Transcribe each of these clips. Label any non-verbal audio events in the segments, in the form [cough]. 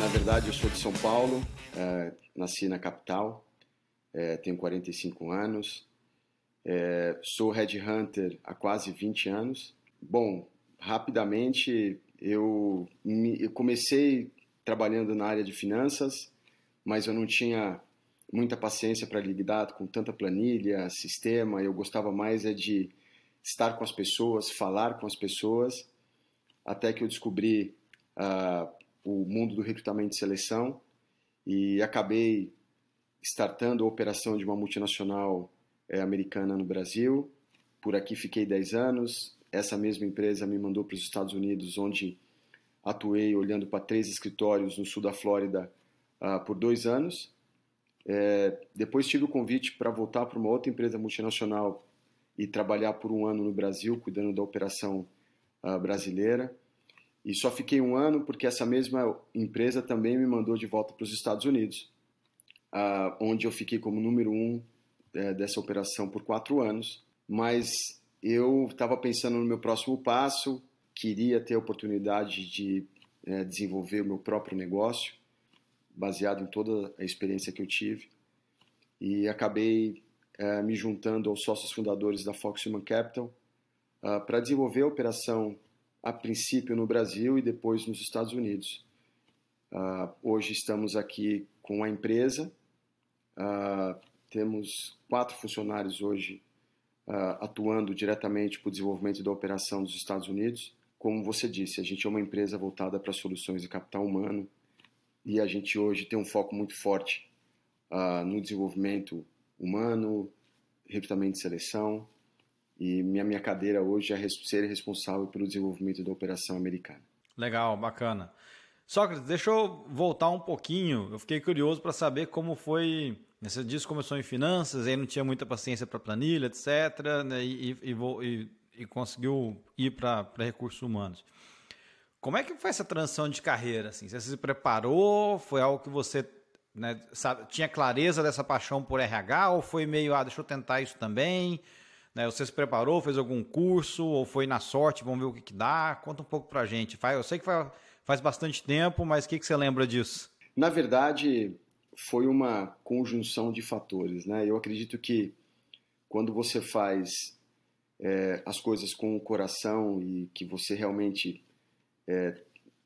Na verdade, eu sou de São Paulo, é, nasci na capital, é, tenho 45 anos, é, sou headhunter há quase 20 anos. Bom, rapidamente eu, me, eu comecei trabalhando na área de finanças, mas eu não tinha muita paciência para lidar com tanta planilha, sistema. Eu gostava mais é de estar com as pessoas, falar com as pessoas, até que eu descobri uh, o mundo do recrutamento e seleção e acabei startando a operação de uma multinacional é, americana no Brasil. Por aqui fiquei 10 anos. Essa mesma empresa me mandou para os Estados Unidos, onde atuei olhando para três escritórios no sul da Flórida uh, por dois anos. É, depois tive o convite para voltar para uma outra empresa multinacional e trabalhar por um ano no Brasil, cuidando da operação uh, brasileira. E só fiquei um ano porque essa mesma empresa também me mandou de volta para os Estados Unidos, uh, onde eu fiquei como número um uh, dessa operação por quatro anos. Mas eu estava pensando no meu próximo passo, queria ter a oportunidade de uh, desenvolver o meu próprio negócio, baseado em toda a experiência que eu tive. E acabei eh, me juntando aos sócios fundadores da Fox Human Capital ah, para desenvolver a operação a princípio no Brasil e depois nos Estados Unidos. Uh, hoje estamos aqui com a empresa, uh, temos quatro funcionários hoje uh, atuando diretamente para o desenvolvimento da operação dos Estados Unidos. Como você disse, a gente é uma empresa voltada para soluções de capital humano e a gente hoje tem um foco muito forte no desenvolvimento humano, recrutamento e seleção, e minha, minha cadeira hoje é ser responsável pelo desenvolvimento da operação americana. Legal, bacana. Sócrates, deixa eu voltar um pouquinho. Eu fiquei curioso para saber como foi. Você disse começou em finanças, aí não tinha muita paciência para planilha, etc. Né, e, e, e, e, conseguiu ir para recursos humanos. Como é que foi essa transição de carreira? Assim? Você se preparou? Foi algo que você né, sabe, tinha clareza dessa paixão por RH? Ou foi meio, ah, deixa eu tentar isso também? Né? Você se preparou, fez algum curso ou foi na sorte? Vamos ver o que, que dá. Conta um pouco para a gente. Eu sei que faz bastante tempo, mas o que, que você lembra disso? Na verdade, foi uma conjunção de fatores. Né? Eu acredito que quando você faz é, as coisas com o coração e que você realmente é,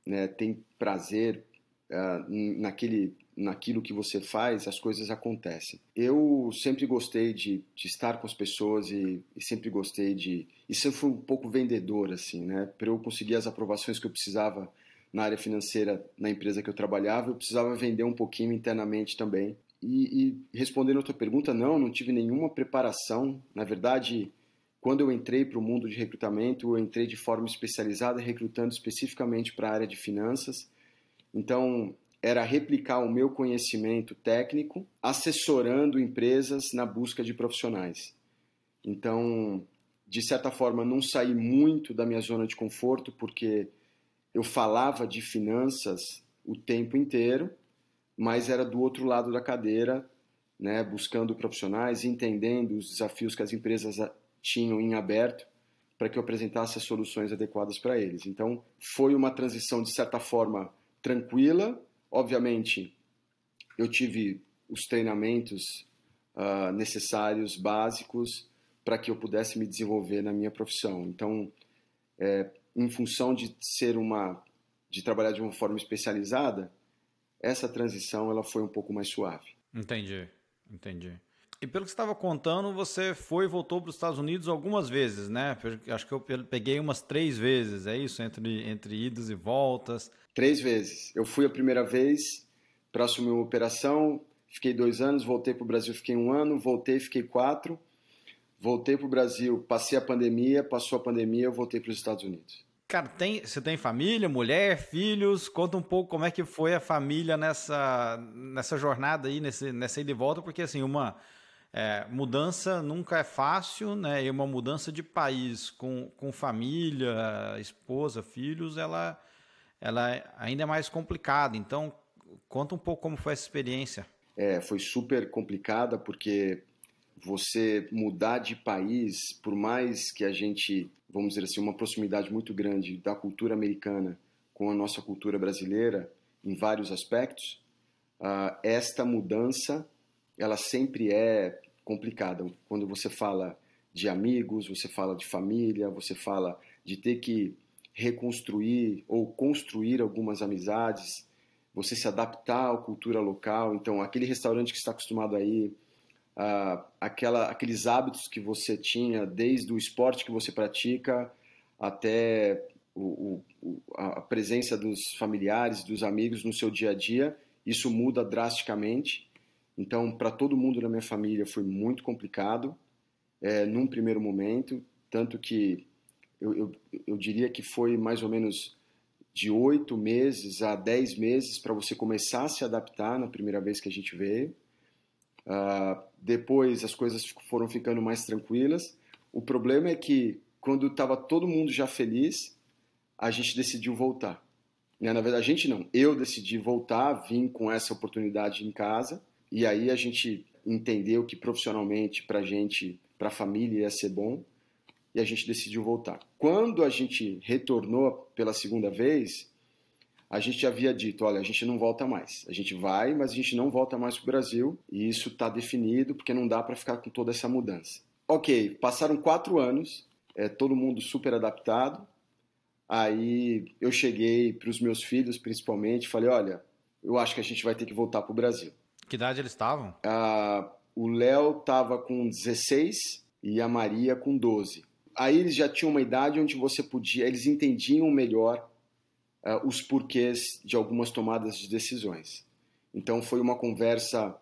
né, tem prazer é, naquele naquilo que você faz, as coisas acontecem. Eu sempre gostei de, de estar com as pessoas e, e, sempre gostei de. E sempre fui um pouco vendedor, assim, né? Para eu conseguir as aprovações que eu precisava na área financeira na empresa que eu trabalhava, eu precisava vender um pouquinho internamente também. E, e respondendo a tua pergunta, não, não tive nenhuma preparação. Na verdade, quando eu entrei para o mundo de recrutamento, eu entrei de forma especializada, recrutando especificamente para a área de finanças. Então, era replicar o meu conhecimento técnico assessorando empresas na busca de profissionais. Então, de certa forma, não saí muito da minha zona de conforto, porque eu falava de finanças o tempo inteiro, mas era do outro lado da cadeira, né, buscando profissionais, entendendo os desafios que as empresas tinham em aberto para que eu apresentasse as soluções adequadas para eles. Então, foi uma transição de certa forma tranquila, Obviamente, eu tive os treinamentos uh, necessários, básicos, para que eu pudesse me desenvolver na minha profissão. Então, é, em função de ser uma, de trabalhar de uma forma especializada, essa transição ela foi um pouco mais suave. Entendi, entendi. E pelo que você estava contando, você foi e voltou para os Estados Unidos algumas vezes, né? Acho que eu peguei umas três vezes, é isso? Entre, entre idas e voltas. Três vezes. Eu fui a primeira vez para assumir uma operação, fiquei dois anos, voltei para o Brasil, fiquei um ano, voltei, fiquei quatro, voltei para o Brasil, passei a pandemia, passou a pandemia, eu voltei para os Estados Unidos. Cara, tem, você tem família, mulher, filhos? Conta um pouco como é que foi a família nessa, nessa jornada aí, nesse, nessa ida e volta, porque assim, uma é, mudança nunca é fácil, né? E uma mudança de país com, com família, esposa, filhos, ela ela ainda é mais complicada. Então, conta um pouco como foi essa experiência. É, foi super complicada porque você mudar de país, por mais que a gente, vamos dizer assim, uma proximidade muito grande da cultura americana com a nossa cultura brasileira, em vários aspectos, uh, esta mudança ela sempre é complicada. Quando você fala de amigos, você fala de família, você fala de ter que reconstruir ou construir algumas amizades, você se adaptar à cultura local. Então, aquele restaurante que está acostumado aí, uh, aquela, aqueles hábitos que você tinha desde o esporte que você pratica até o, o, a presença dos familiares, dos amigos no seu dia a dia, isso muda drasticamente. Então, para todo mundo na minha família foi muito complicado, é, num primeiro momento, tanto que eu, eu, eu diria que foi mais ou menos de oito meses a dez meses para você começar a se adaptar na primeira vez que a gente veio. Uh, depois as coisas foram ficando mais tranquilas. O problema é que quando estava todo mundo já feliz, a gente decidiu voltar. Né? Na verdade, a gente não. Eu decidi voltar, vim com essa oportunidade em casa e aí a gente entendeu que profissionalmente para gente, para a família ia ser bom e a gente decidiu voltar. Quando a gente retornou pela segunda vez, a gente havia dito, olha, a gente não volta mais. A gente vai, mas a gente não volta mais para o Brasil e isso está definido porque não dá para ficar com toda essa mudança. Ok, passaram quatro anos, é, todo mundo super adaptado. Aí eu cheguei para os meus filhos, principalmente, falei, olha, eu acho que a gente vai ter que voltar para o Brasil. Que idade eles estavam? Ah, o Léo estava com 16 e a Maria com 12 aí eles já tinham uma idade onde você podia, eles entendiam melhor uh, os porquês de algumas tomadas de decisões. Então foi uma conversa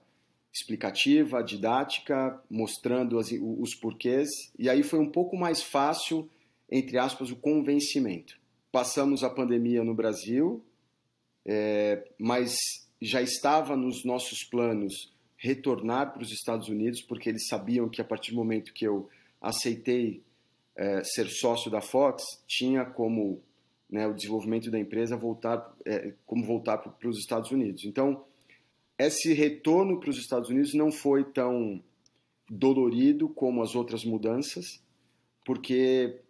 explicativa, didática, mostrando as, os porquês, e aí foi um pouco mais fácil, entre aspas, o convencimento. Passamos a pandemia no Brasil, é, mas já estava nos nossos planos retornar para os Estados Unidos, porque eles sabiam que a partir do momento que eu aceitei é, ser sócio da Fox tinha como né, o desenvolvimento da empresa voltar é, como voltar para os Estados Unidos. Então esse retorno para os Estados Unidos não foi tão dolorido como as outras mudanças, porque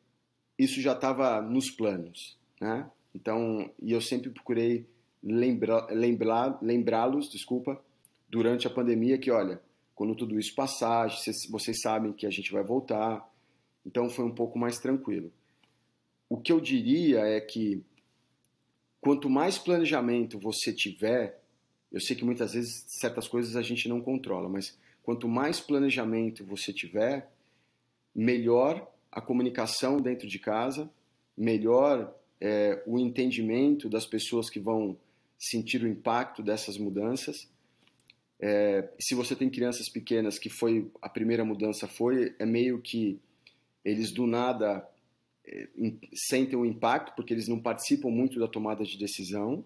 isso já estava nos planos, né? Então, e eu sempre procurei lembrá-los, desculpa, durante a pandemia que, olha, quando tudo isso passar, vocês sabem que a gente vai voltar, então foi um pouco mais tranquilo. O que eu diria é que quanto mais planejamento você tiver, eu sei que muitas vezes certas coisas a gente não controla, mas quanto mais planejamento você tiver, melhor a comunicação dentro de casa, melhor é, o entendimento das pessoas que vão sentir o impacto dessas mudanças. É, se você tem crianças pequenas, que foi a primeira mudança foi, é meio que eles do nada é, sentem um impacto porque eles não participam muito da tomada de decisão,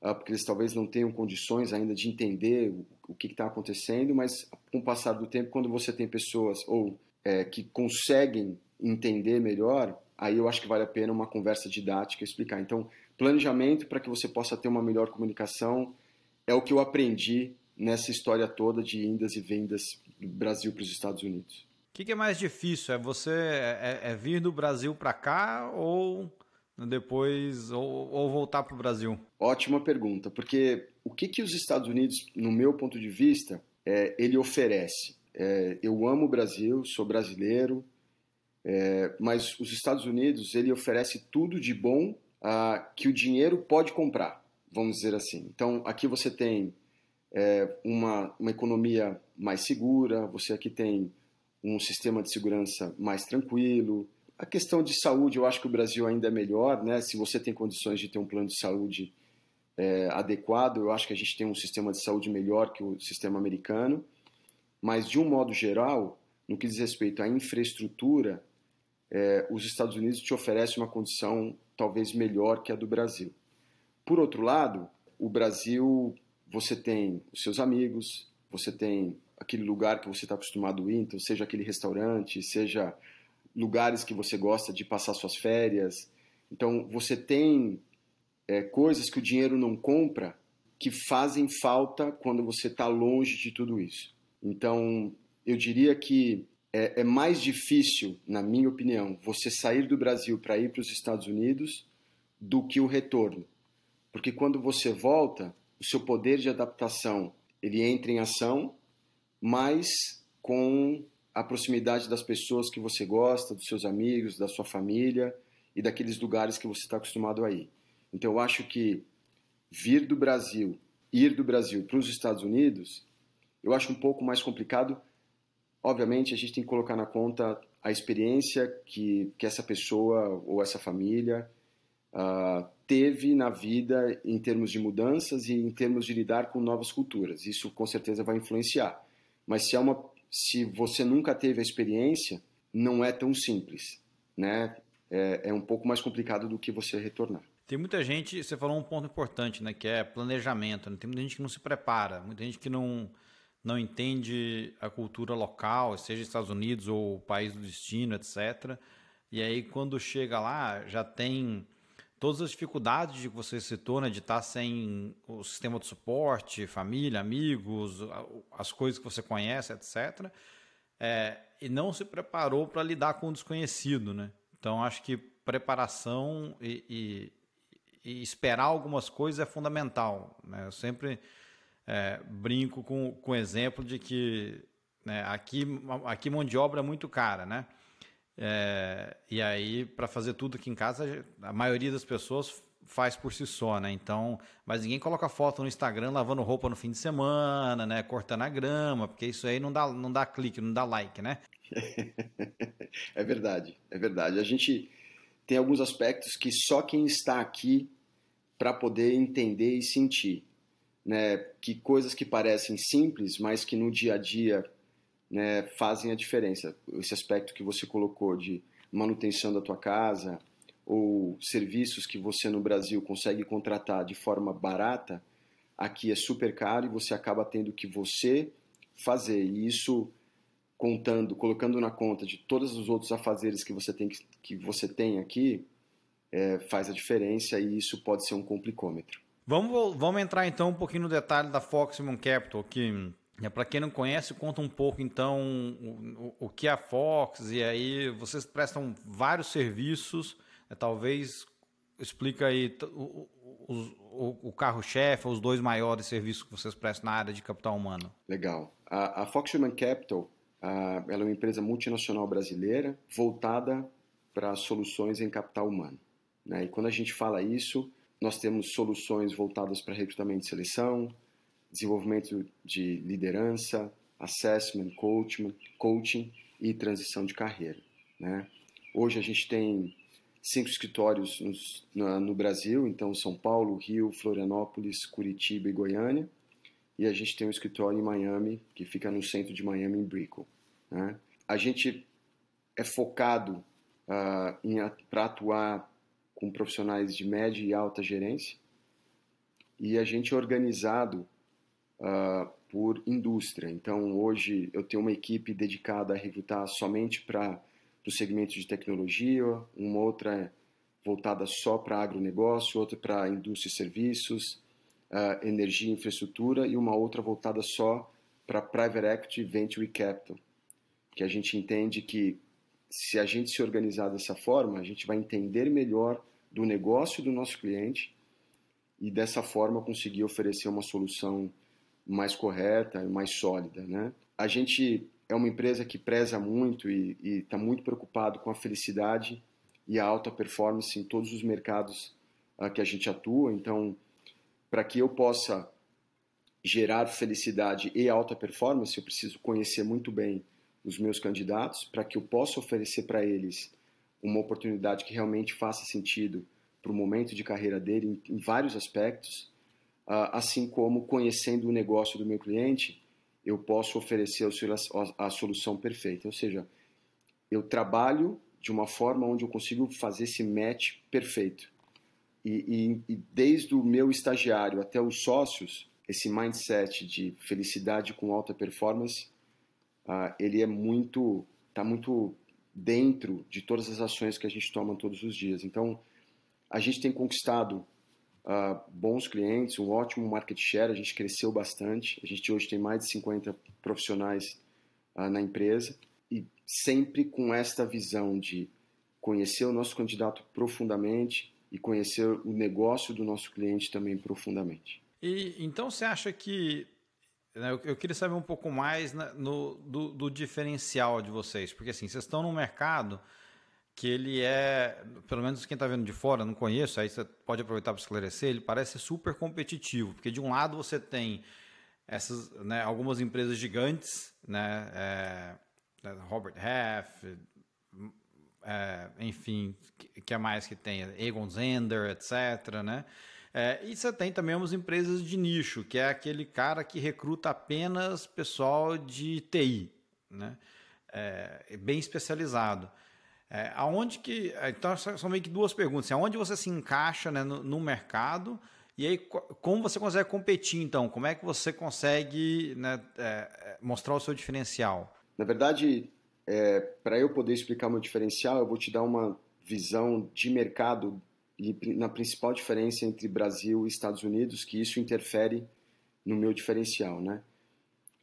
uh, porque eles talvez não tenham condições ainda de entender o, o que está acontecendo, mas com o passar do tempo, quando você tem pessoas ou é, que conseguem entender melhor, aí eu acho que vale a pena uma conversa didática explicar. Então, planejamento para que você possa ter uma melhor comunicação é o que eu aprendi nessa história toda de indas e vendas do Brasil para os Estados Unidos. O que, que, é mais difícil? É você é, é, é vir do Brasil para cá ou depois ou, ou voltar para o Brasil? Ótima pergunta, porque o que, que os Estados Unidos, no meu ponto de vista, é, ele oferece? É, eu amo o Brasil, sou brasileiro, é, mas os Estados Unidos ele oferece tudo de bom ah, que o dinheiro pode comprar, vamos dizer assim. Então aqui você tem é, uma, uma economia mais segura, você aqui tem um sistema de segurança mais tranquilo. A questão de saúde, eu acho que o Brasil ainda é melhor, né? Se você tem condições de ter um plano de saúde é, adequado, eu acho que a gente tem um sistema de saúde melhor que o sistema americano. Mas, de um modo geral, no que diz respeito à infraestrutura, é, os Estados Unidos te oferecem uma condição talvez melhor que a do Brasil. Por outro lado, o Brasil, você tem os seus amigos, você tem aquele lugar que você está acostumado a ir, então seja aquele restaurante, seja lugares que você gosta de passar suas férias. Então você tem é, coisas que o dinheiro não compra que fazem falta quando você está longe de tudo isso. Então eu diria que é, é mais difícil, na minha opinião, você sair do Brasil para ir para os Estados Unidos do que o retorno. porque quando você volta, o seu poder de adaptação ele entra em ação, mas com a proximidade das pessoas que você gosta, dos seus amigos, da sua família e daqueles lugares que você está acostumado a ir. Então eu acho que vir do Brasil, ir do Brasil para os Estados Unidos, eu acho um pouco mais complicado. Obviamente a gente tem que colocar na conta a experiência que, que essa pessoa ou essa família uh, teve na vida em termos de mudanças e em termos de lidar com novas culturas. Isso com certeza vai influenciar. Mas se é uma se você nunca teve a experiência, não é tão simples, né? É, é um pouco mais complicado do que você retornar. Tem muita gente, você falou um ponto importante, né, que é planejamento. Né? Tem muita gente que não se prepara, muita gente que não, não entende a cultura local, seja Estados Unidos ou o país do destino, etc. E aí, quando chega lá, já tem todas as dificuldades que você citou, né, de estar sem o sistema de suporte, família, amigos, as coisas que você conhece, etc. É, e não se preparou para lidar com o desconhecido, né? Então acho que preparação e, e, e esperar algumas coisas é fundamental. Né? Eu sempre é, brinco com, com o exemplo de que né, aqui, aqui mão de obra é muito cara, né? É, e aí, para fazer tudo aqui em casa, a maioria das pessoas faz por si só, né? Então, mas ninguém coloca foto no Instagram lavando roupa no fim de semana, né? Cortando a grama, porque isso aí não dá, não dá clique, não dá like, né? [laughs] é verdade, é verdade. A gente tem alguns aspectos que só quem está aqui para poder entender e sentir, né? Que coisas que parecem simples, mas que no dia a dia né, fazem a diferença. Esse aspecto que você colocou de manutenção da tua casa ou serviços que você no Brasil consegue contratar de forma barata, aqui é super caro e você acaba tendo que você fazer. E isso contando, colocando na conta de todos os outros afazeres que você tem, que você tem aqui, é, faz a diferença e isso pode ser um complicômetro. Vamos, vamos entrar então um pouquinho no detalhe da Foxman Capital, que é, Para quem não conhece, conta um pouco então o, o, que é a Fox e aí vocês prestam vários serviços, né, talvez explica aí o, o, o carro-chefe, os dois maiores serviços que vocês prestam na área de capital humano. Legal. A, a Fox Human Capital ela é uma empresa multinacional brasileira voltada para soluções em capital humano. Né? E quando a gente fala isso, nós temos soluções voltadas para recrutamento e seleção, desenvolvimento de liderança, assessment, coaching, coaching e transição de carreira. Né? Hoje a gente tem cinco escritórios no, no, Brasil, então São Paulo, Rio, Florianópolis, Curitiba e Goiânia, e a gente tem um escritório em Miami, que fica no centro de Miami, em Brickell. Né? A gente é focado uh, para atuar com profissionais de média e alta gerência, e a gente é organizado uh, por indústria. Então, hoje eu tenho uma equipe dedicada a recrutar somente para o segmento de tecnologia, uma outra voltada só para agronegócio, outra para indústria e serviços, uh, energia e infraestrutura, e uma outra voltada só para private equity, venture capital, que a gente entende que se a gente se organizar dessa forma, a gente vai entender melhor do negócio do nosso cliente e dessa forma conseguir oferecer uma solução mais correta e mais sólida, né? A gente é uma empresa que preza muito e está muito preocupado com a felicidade e a alta performance em todos os mercados uh, que a gente atua. Então, para que eu possa gerar felicidade e alta performance, eu preciso conhecer muito bem os meus candidatos para que eu possa oferecer para eles uma oportunidade que realmente faça sentido para o momento de carreira dele em, em vários aspectos ah, assim como conhecendo o negócio do meu cliente, eu posso oferecer a solução perfeita. Ou seja, eu trabalho de uma forma onde eu consigo fazer esse match perfeito. E, e, e desde o meu estagiário até os sócios, esse mindset de felicidade com alta performance, uh, ele é muito, está muito dentro de todas as ações que a gente toma todos os dias. Então, a gente tem conquistado uh, bons clientes, um ótimo market share, a gente cresceu bastante, a gente hoje tem mais de 50 profissionais uh, na empresa e sempre com esta visão de conhecer o nosso candidato profundamente e conhecer o negócio do nosso cliente também profundamente. E então você acha que né, eu, queria saber um pouco mais no, do, do, diferencial de vocês, porque assim, vocês estão num mercado que ele é, pelo menos quem está vendo de fora, não conheço, aí você pode aproveitar para esclarecer, ele parece super competitivo, porque de um lado você tem essas, né, algumas empresas gigantes, né, é, é Robert Half, é, enfim, que é mais que tem, Egon Zender, etc., né, é, e você tem também umas empresas de nicho, que é aquele cara que recruta apenas pessoal de TI, né? É, bem especializado. É, aonde que. É, então, são meio que duas perguntas. Assim, aonde você se encaixa né, no, no, mercado e aí como você consegue competir, então? Como é que você consegue né, é, é mostrar o seu diferencial? Na verdade, para eu poder explicar meu diferencial, eu vou te dar uma visão de mercado e na principal diferença entre Brasil e Estados Unidos, que isso interfere no meu diferencial, né?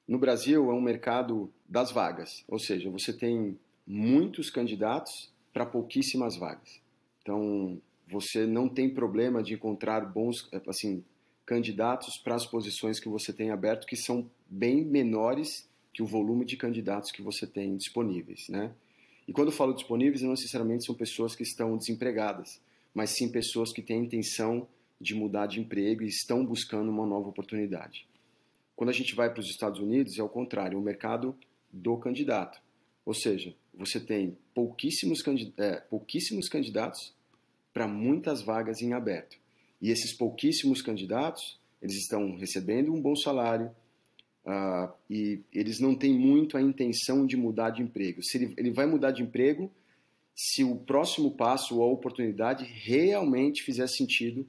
No Brasil é um mercado das vagas, ou seja, você tem muitos candidatos para pouquíssimas vagas. Então, você não tem problema de encontrar bons, assim, candidatos para as posições que você tem aberto, que são bem menores que o volume de candidatos que você tem disponíveis, né? E quando eu falo disponíveis, não necessariamente são pessoas que estão desempregadas mas sim pessoas que têm a intenção de mudar de emprego e estão buscando uma nova oportunidade. Quando a gente vai para os Estados Unidos, é o contrário, é o mercado do candidato. Ou seja, você tem pouquíssimos, é, pouquíssimos candidatos para muitas vagas em aberto. E esses pouquíssimos candidatos, eles estão recebendo um bom salário uh, e eles não têm muito a intenção de mudar de emprego. Se ele, ele vai mudar de emprego, se o próximo passo ou a oportunidade realmente fizer sentido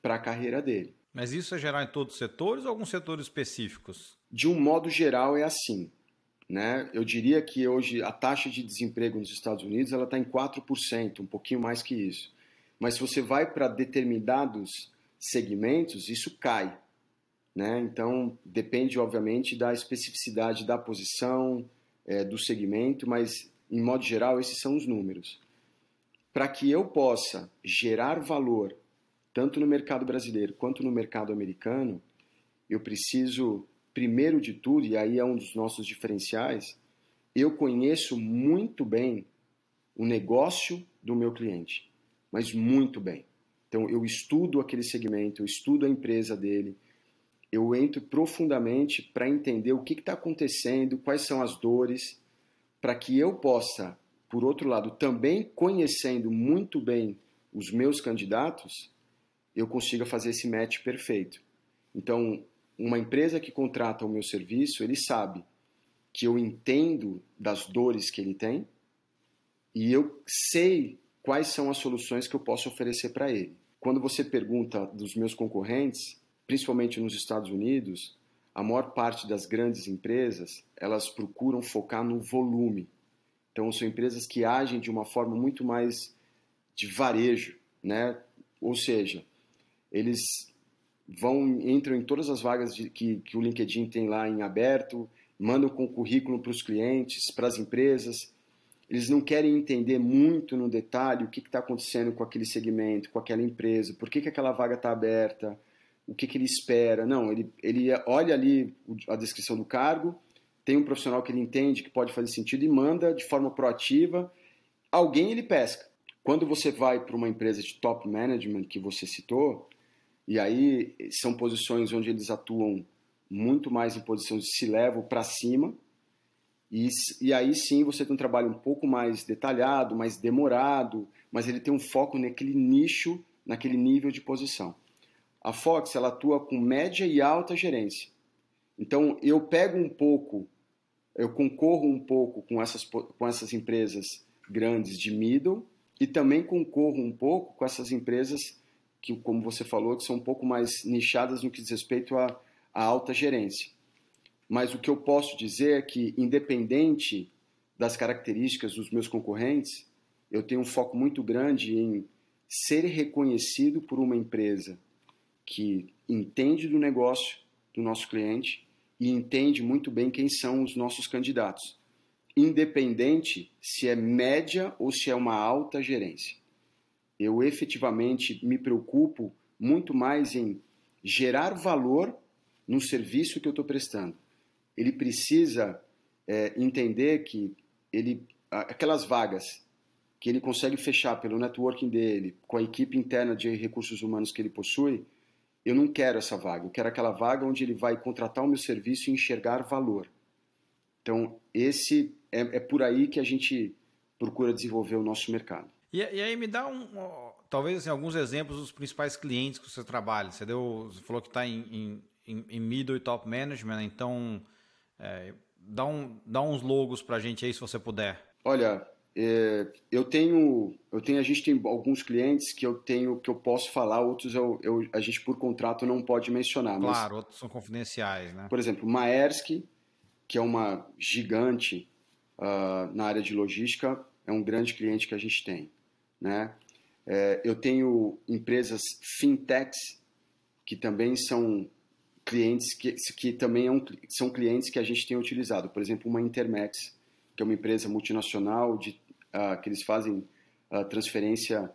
para a carreira dele. Mas isso é geral em todos os setores ou alguns setores específicos? De um modo geral é assim. Né? Eu diria que hoje a taxa de desemprego nos Estados Unidos ela está em 4%, um pouquinho mais que isso. Mas se você vai para determinados segmentos, isso cai. Né? Então depende, obviamente, da especificidade da posição, é, do segmento, mas em modo geral, esses são os números. Para que eu possa gerar valor, tanto no mercado brasileiro quanto no mercado americano, eu preciso, primeiro de tudo, e aí é um dos nossos diferenciais, eu conheço muito bem o negócio do meu cliente, mas muito bem. Então, eu estudo aquele segmento, eu estudo a empresa dele, eu entro profundamente para entender o que está acontecendo, quais são as dores, para que eu possa, por outro lado, também conhecendo muito bem os meus candidatos, eu consiga fazer esse match perfeito. Então, uma empresa que contrata o meu serviço, ele sabe que eu entendo das dores que ele tem e eu sei quais são as soluções que eu posso oferecer para ele. Quando você pergunta dos meus concorrentes, principalmente nos Estados Unidos, a maior parte das grandes empresas, elas procuram focar no volume. Então, são empresas que agem de uma forma muito mais de varejo, né? Ou seja, eles vão entram em todas as vagas de, que, que o LinkedIn tem lá em aberto, mandam com currículo para os clientes, para as empresas. Eles não querem entender muito no detalhe o que está acontecendo com aquele segmento, com aquela empresa, por que, que aquela vaga está aberta, o que, que ele espera. Não, ele, ele olha ali a descrição do cargo, tem um profissional que ele entende que pode fazer sentido e manda de forma proativa. Alguém ele pesca. Quando você vai para uma empresa de top management que você citou, e aí são posições onde eles atuam muito mais em posição de se levam para cima, e, e aí sim você tem um trabalho um pouco mais detalhado, mais demorado, mas ele tem um foco naquele nicho, naquele nível de posição. A Fox ela atua com média e alta gerência. Então eu pego um pouco, eu concorro um pouco com essas, com essas empresas grandes de middle e também concorro um pouco com essas empresas que, como você falou, que são um pouco mais nichadas no que diz respeito à, à alta gerência. Mas o que eu posso dizer é que, independente das características dos meus concorrentes, eu tenho um foco muito grande em ser reconhecido por uma empresa que entende do negócio do nosso cliente e entende muito bem quem são os nossos candidatos, independente se é média ou se é uma alta gerência. Eu efetivamente me preocupo muito mais em gerar valor no serviço que eu estou prestando. Ele precisa é, entender que ele, aquelas vagas que ele consegue fechar pelo networking dele, com a equipe interna de recursos humanos que ele possui, eu não quero essa vaga. Eu quero aquela vaga onde ele vai contratar o meu serviço e enxergar valor. Então, esse é, é por aí que a gente procura desenvolver o nosso mercado. E, e aí me dá um, talvez assim, alguns exemplos dos principais clientes que você trabalha. Você, deu, você falou que está em, em, em, middle e top management, então é, dá, um, dá uns logos para a gente aí se você puder. Olha, é, eu tenho, eu tenho, a gente tem alguns clientes que eu tenho que eu posso falar, outros eu, eu a gente por contrato não pode mencionar. Claro, mas, outros são confidenciais, né? Por exemplo, Maersk, que é uma gigante uh, na área de logística, é um grande cliente que a gente tem, né? É, eu tenho empresas fintechs que também são clientes que, que também é um, são clientes que a gente tem utilizado. Por exemplo, uma Intermex, que é uma empresa multinacional de uh, que eles fazem uh, transferência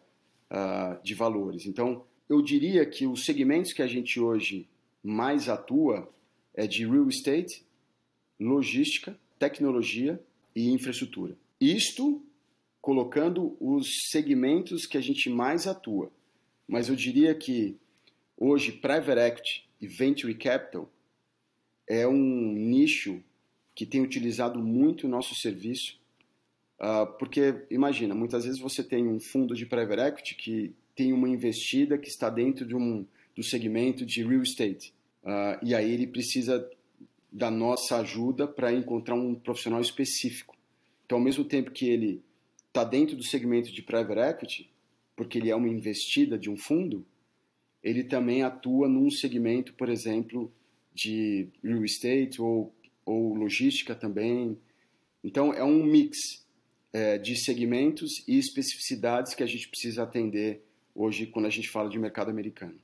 uh, de valores. Então, eu diria que os segmentos que a gente hoje mais atua é de real estate, logística, tecnologia e infraestrutura. Isto colocando os segmentos que a gente mais atua. Mas eu diria que hoje private equity e venture capital é um nicho que tem utilizado muito o nosso serviço Uh, porque, imagina, muitas vezes você tem um fundo de private equity que tem uma investida que está dentro de um, do segmento de real estate. Uh, e aí ele precisa da nossa ajuda para encontrar um profissional específico. Então, ao mesmo tempo que ele está dentro do segmento de private equity, porque ele é uma investida de um fundo, ele também atua num segmento, por exemplo, de real estate ou, ou logística também. Então, é um mix é, de segmentos e especificidades que a gente precisa atender hoje quando a gente fala de mercado americano.